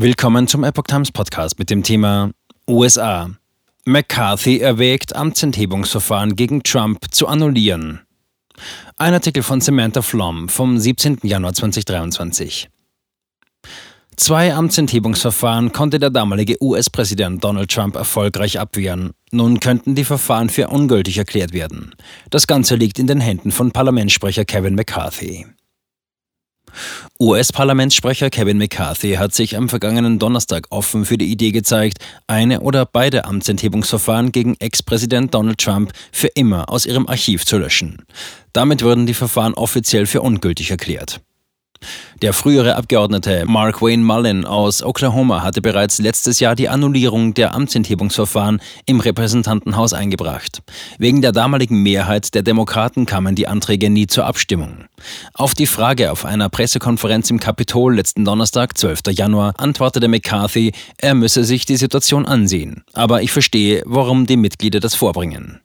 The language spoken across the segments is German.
Willkommen zum Epoch Times Podcast mit dem Thema USA. McCarthy erwägt, Amtsenthebungsverfahren gegen Trump zu annullieren. Ein Artikel von Samantha Flom vom 17. Januar 2023. Zwei Amtsenthebungsverfahren konnte der damalige US-Präsident Donald Trump erfolgreich abwehren. Nun könnten die Verfahren für ungültig erklärt werden. Das Ganze liegt in den Händen von Parlamentssprecher Kevin McCarthy. US-Parlamentssprecher Kevin McCarthy hat sich am vergangenen Donnerstag offen für die Idee gezeigt, eine oder beide Amtsenthebungsverfahren gegen Ex-Präsident Donald Trump für immer aus ihrem Archiv zu löschen. Damit würden die Verfahren offiziell für ungültig erklärt. Der frühere Abgeordnete Mark Wayne Mullen aus Oklahoma hatte bereits letztes Jahr die Annullierung der Amtsenthebungsverfahren im Repräsentantenhaus eingebracht. Wegen der damaligen Mehrheit der Demokraten kamen die Anträge nie zur Abstimmung. Auf die Frage auf einer Pressekonferenz im Kapitol letzten Donnerstag, 12. Januar, antwortete McCarthy, er müsse sich die Situation ansehen. Aber ich verstehe, warum die Mitglieder das vorbringen.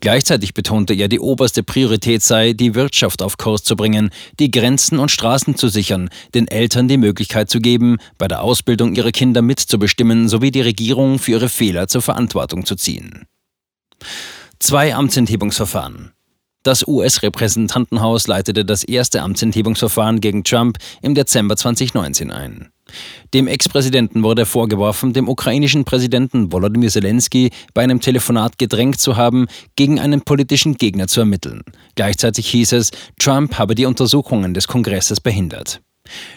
Gleichzeitig betonte er, die oberste Priorität sei, die Wirtschaft auf Kurs zu bringen, die Grenzen und Straßen zu sichern, den Eltern die Möglichkeit zu geben, bei der Ausbildung ihrer Kinder mitzubestimmen sowie die Regierung für ihre Fehler zur Verantwortung zu ziehen. Zwei Amtsenthebungsverfahren. Das US-Repräsentantenhaus leitete das erste Amtsenthebungsverfahren gegen Trump im Dezember 2019 ein. Dem Ex-Präsidenten wurde vorgeworfen, dem ukrainischen Präsidenten Volodymyr Zelensky bei einem Telefonat gedrängt zu haben, gegen einen politischen Gegner zu ermitteln. Gleichzeitig hieß es, Trump habe die Untersuchungen des Kongresses behindert.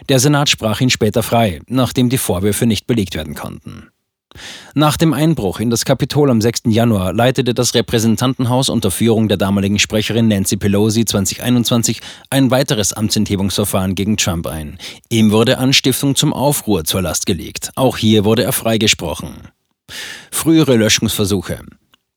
Der Senat sprach ihn später frei, nachdem die Vorwürfe nicht belegt werden konnten. Nach dem Einbruch in das Kapitol am 6. Januar leitete das Repräsentantenhaus unter Führung der damaligen Sprecherin Nancy Pelosi 2021 ein weiteres Amtsenthebungsverfahren gegen Trump ein. Ihm wurde Anstiftung zum Aufruhr zur Last gelegt. Auch hier wurde er freigesprochen. Frühere Löschungsversuche.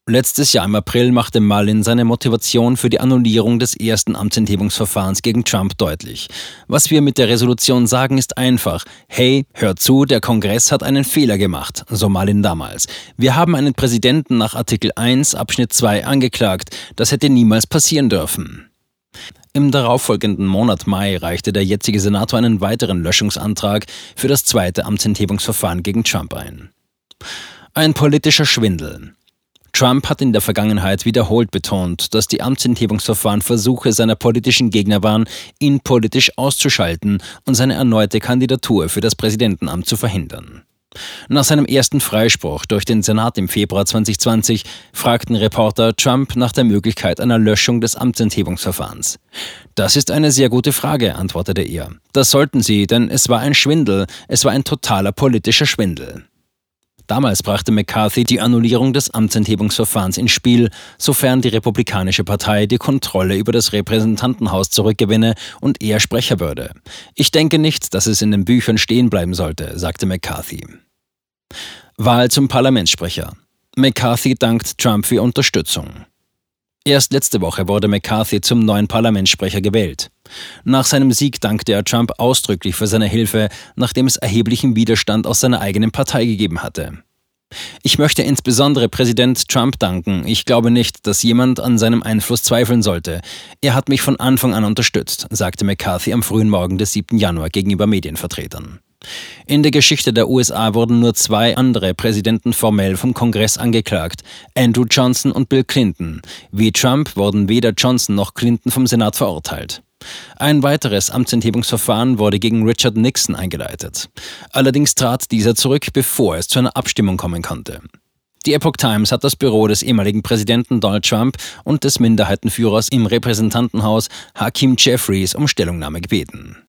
Letztes Jahr im April machte Mullin seine Motivation für die Annullierung des ersten Amtsenthebungsverfahrens gegen Trump deutlich. Was wir mit der Resolution sagen, ist einfach. Hey, hör zu, der Kongress hat einen Fehler gemacht, so Mullin damals. Wir haben einen Präsidenten nach Artikel 1 Abschnitt 2 angeklagt. Das hätte niemals passieren dürfen. Im darauffolgenden Monat Mai reichte der jetzige Senator einen weiteren Löschungsantrag für das zweite Amtsenthebungsverfahren gegen Trump ein. Ein politischer Schwindel. Trump hat in der Vergangenheit wiederholt betont, dass die Amtsenthebungsverfahren Versuche seiner politischen Gegner waren, ihn politisch auszuschalten und seine erneute Kandidatur für das Präsidentenamt zu verhindern. Nach seinem ersten Freispruch durch den Senat im Februar 2020 fragten Reporter Trump nach der Möglichkeit einer Löschung des Amtsenthebungsverfahrens. Das ist eine sehr gute Frage, antwortete er. Das sollten Sie, denn es war ein Schwindel, es war ein totaler politischer Schwindel. Damals brachte McCarthy die Annullierung des Amtsenthebungsverfahrens ins Spiel, sofern die Republikanische Partei die Kontrolle über das Repräsentantenhaus zurückgewinne und er Sprecher würde. Ich denke nicht, dass es in den Büchern stehen bleiben sollte, sagte McCarthy. Wahl zum Parlamentssprecher. McCarthy dankt Trump für Unterstützung. Erst letzte Woche wurde McCarthy zum neuen Parlamentssprecher gewählt. Nach seinem Sieg dankte er Trump ausdrücklich für seine Hilfe, nachdem es erheblichen Widerstand aus seiner eigenen Partei gegeben hatte. Ich möchte insbesondere Präsident Trump danken. Ich glaube nicht, dass jemand an seinem Einfluss zweifeln sollte. Er hat mich von Anfang an unterstützt, sagte McCarthy am frühen Morgen des 7. Januar gegenüber Medienvertretern. In der Geschichte der USA wurden nur zwei andere Präsidenten formell vom Kongress angeklagt, Andrew Johnson und Bill Clinton. Wie Trump wurden weder Johnson noch Clinton vom Senat verurteilt. Ein weiteres Amtsenthebungsverfahren wurde gegen Richard Nixon eingeleitet. Allerdings trat dieser zurück, bevor es zu einer Abstimmung kommen konnte. Die Epoch Times hat das Büro des ehemaligen Präsidenten Donald Trump und des Minderheitenführers im Repräsentantenhaus Hakim Jeffries um Stellungnahme gebeten.